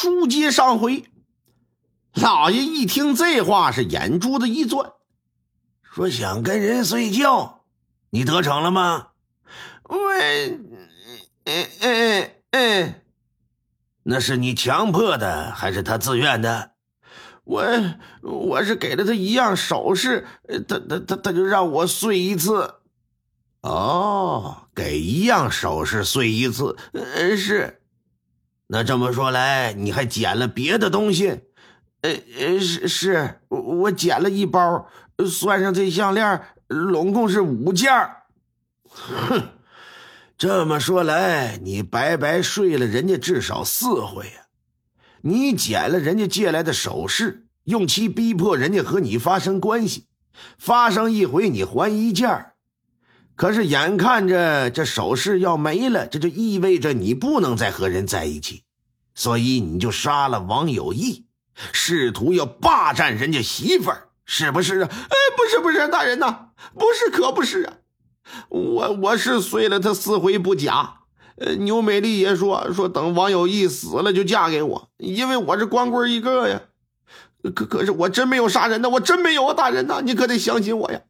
书接上回，老爷一听这话，是眼珠子一转，说想跟人睡觉，你得逞了吗？我，嗯嗯嗯，那是你强迫的，还是他自愿的？我我是给了他一样首饰，他他他他就让我睡一次。哦，给一样首饰睡一次，呃是。那这么说来，你还捡了别的东西？呃呃是是，我捡了一包，算上这项链，拢共是五件。哼，这么说来，你白白睡了人家至少四回呀！你捡了人家借来的首饰，用其逼迫人家和你发生关系，发生一回你还一件可是眼看着这首饰要没了，这就意味着你不能再和人在一起，所以你就杀了王有义，试图要霸占人家媳妇儿，是不是啊？哎，不是不是，大人呐，不是可不是啊！我我是睡了他四回不假。呃，牛美丽也说说等王有义死了就嫁给我，因为我是光棍一个呀。可可是我真没有杀人呐，我真没有啊，大人呐，你可得相信我呀。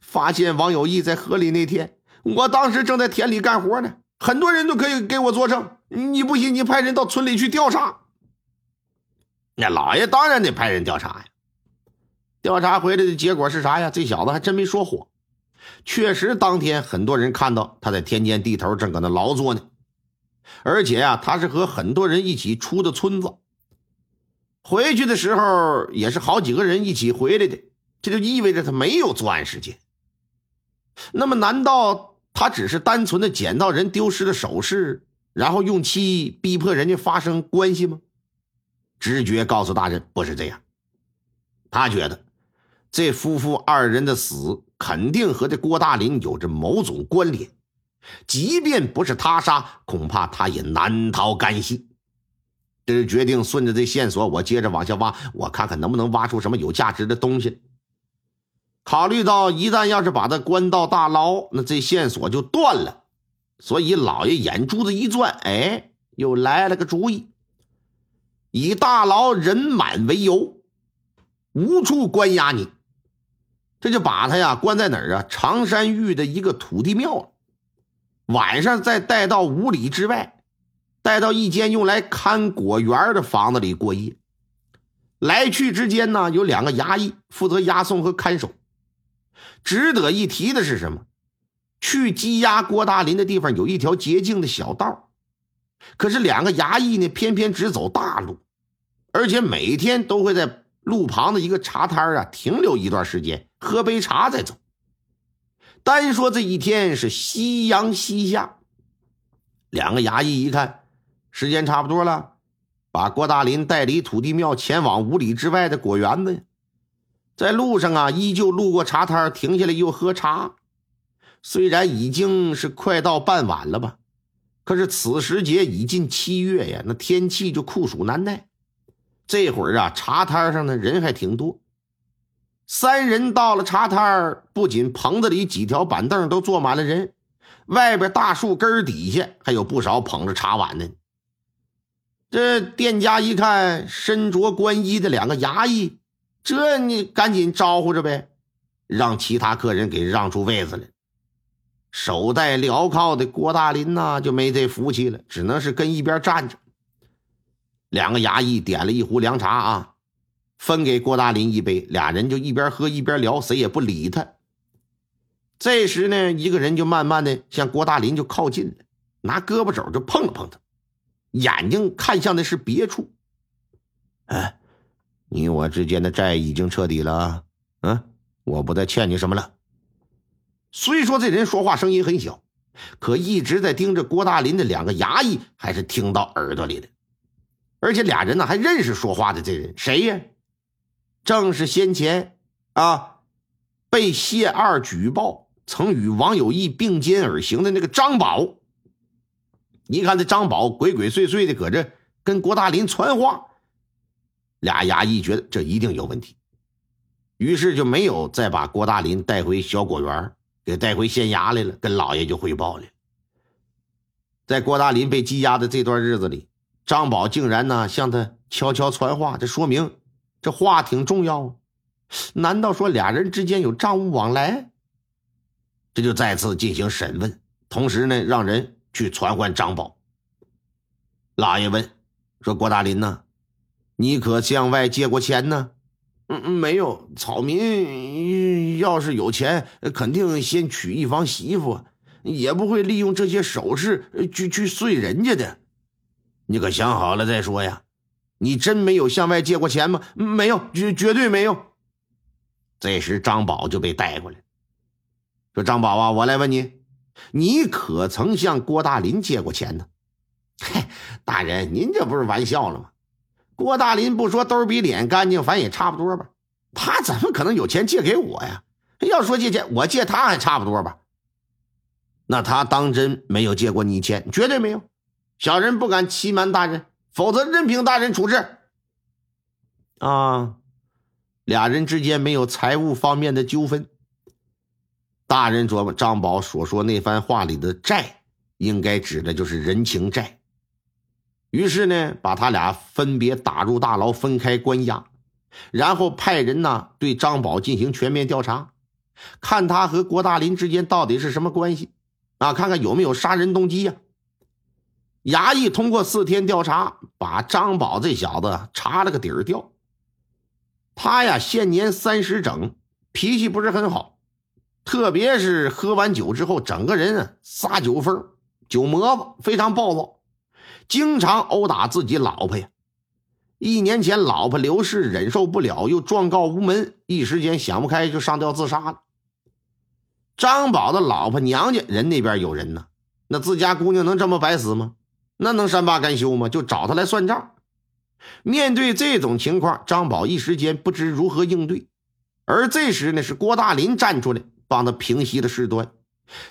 发现王有义在河里那天，我当时正在田里干活呢，很多人都可以给我作证。你不信，你派人到村里去调查。那老爷当然得派人调查呀。调查回来的结果是啥呀？这小子还真没说谎。确实，当天很多人看到他在田间地头正搁那劳作呢，而且呀，他是和很多人一起出的村子。回去的时候也是好几个人一起回来的，这就意味着他没有作案时间。那么，难道他只是单纯的捡到人丢失的首饰，然后用其逼迫人家发生关系吗？直觉告诉大人，不是这样。他觉得这夫妇二人的死。肯定和这郭大林有着某种关联，即便不是他杀，恐怕他也难逃干系。这是决定顺着这线索，我接着往下挖，我看看能不能挖出什么有价值的东西。考虑到一旦要是把他关到大牢，那这线索就断了，所以老爷眼珠子一转，哎，又来了个主意，以大牢人满为由，无处关押你。这就把他呀关在哪儿啊？常山峪的一个土地庙，晚上再带到五里之外，带到一间用来看果园的房子里过夜。来去之间呢，有两个衙役负责押送和看守。值得一提的是什么？去羁押郭大林的地方有一条捷径的小道，可是两个衙役呢，偏偏只走大路，而且每天都会在路旁的一个茶摊啊停留一段时间。喝杯茶再走。单说这一天是夕阳西下，两个衙役一看时间差不多了，把郭大林带离土地庙，前往五里之外的果园子。在路上啊，依旧路过茶摊，停下来又喝茶。虽然已经是快到傍晚了吧，可是此时节已近七月呀，那天气就酷暑难耐。这会儿啊，茶摊上的人还挺多。三人到了茶摊，不仅棚子里几条板凳都坐满了人，外边大树根底下还有不少捧着茶碗的。这店家一看身着官衣的两个衙役，这你赶紧招呼着呗，让其他客人给让出位子来。手戴镣铐的郭大林呢，就没这福气了，只能是跟一边站着。两个衙役点了一壶凉茶啊。分给郭大林一杯，俩人就一边喝一边聊，谁也不理他。这时呢，一个人就慢慢的向郭大林就靠近了，拿胳膊肘就碰了碰他，眼睛看向的是别处。哎，你我之间的债已经彻底了，嗯，我不再欠你什么了。虽说这人说话声音很小，可一直在盯着郭大林的两个衙役还是听到耳朵里的，而且俩人呢还认识说话的这人，谁呀？正是先前啊，被谢二举报曾与王有义并肩而行的那个张宝。一看这张宝鬼鬼祟祟的搁这跟郭大林传话，俩衙役觉得这一定有问题，于是就没有再把郭大林带回小果园，给带回县衙来了，跟老爷就汇报了。在郭大林被羁押的这段日子里。张宝竟然呢向他悄悄传话，这说明这话挺重要啊。难道说俩人之间有账务往来？这就再次进行审问，同时呢让人去传唤张宝。老爷问说：“郭大林呢？你可向外借过钱呢？”“嗯，没有。草民要是有钱，肯定先娶一房媳妇，也不会利用这些首饰去去睡人家的。你可想好了再说呀？你真没有向外借过钱吗？没有，绝绝对没有。”这时张宝就被带过来，说：“张宝啊，我来问你，你可曾向郭大林借过钱呢？” 嘿，大人，您这不是玩笑了吗？郭大林不说兜比脸干净，反正也差不多吧。他怎么可能有钱借给我呀？要说借钱，我借他还差不多吧？那他当真没有借过你钱？绝对没有。小人不敢欺瞒大人，否则任凭大人处置。啊，俩人之间没有财务方面的纠纷。大人琢磨，张宝所说那番话里的债，应该指的就是人情债。于是呢，把他俩分别打入大牢，分开关押，然后派人呢对张宝进行全面调查，看他和郭大林之间到底是什么关系啊？看看有没有杀人动机呀？衙役通过四天调查，把张宝这小子查了个底儿掉。他呀，现年三十整，脾气不是很好，特别是喝完酒之后，整个人啊撒酒疯、酒魔子，非常暴躁。经常殴打自己老婆呀！一年前老婆刘氏忍受不了，又状告无门，一时间想不开就上吊自杀了。张宝的老婆娘家人那边有人呢，那自家姑娘能这么白死吗？那能善罢甘休吗？就找他来算账。面对这种情况，张宝一时间不知如何应对。而这时呢，是郭大林站出来帮他平息了事端。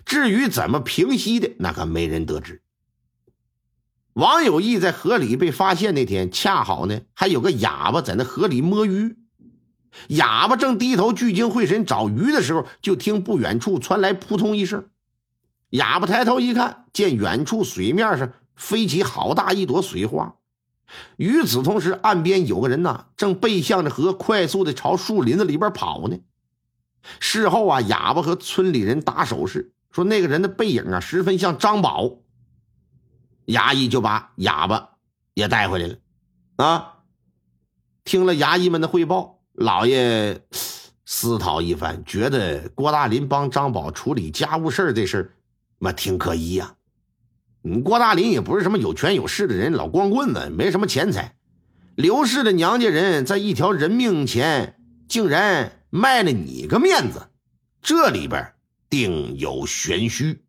至于怎么平息的，那可没人得知。王有义在河里被发现那天，恰好呢还有个哑巴在那河里摸鱼。哑巴正低头聚精会神找鱼的时候，就听不远处传来扑通一声。哑巴抬头一看，见远处水面上飞起好大一朵水花。与此同时，岸边有个人呐，正背向着河，快速的朝树林子里边跑呢。事后啊，哑巴和村里人打手势，说那个人的背影啊，十分像张宝。衙役就把哑巴也带回来了，啊！听了衙役们的汇报，老爷思考一番，觉得郭大林帮张宝处理家务事这事儿，挺可疑呀。你郭大林也不是什么有权有势的人，老光棍子，没什么钱财。刘氏的娘家人在一条人命前，竟然卖了你个面子，这里边定有玄虚。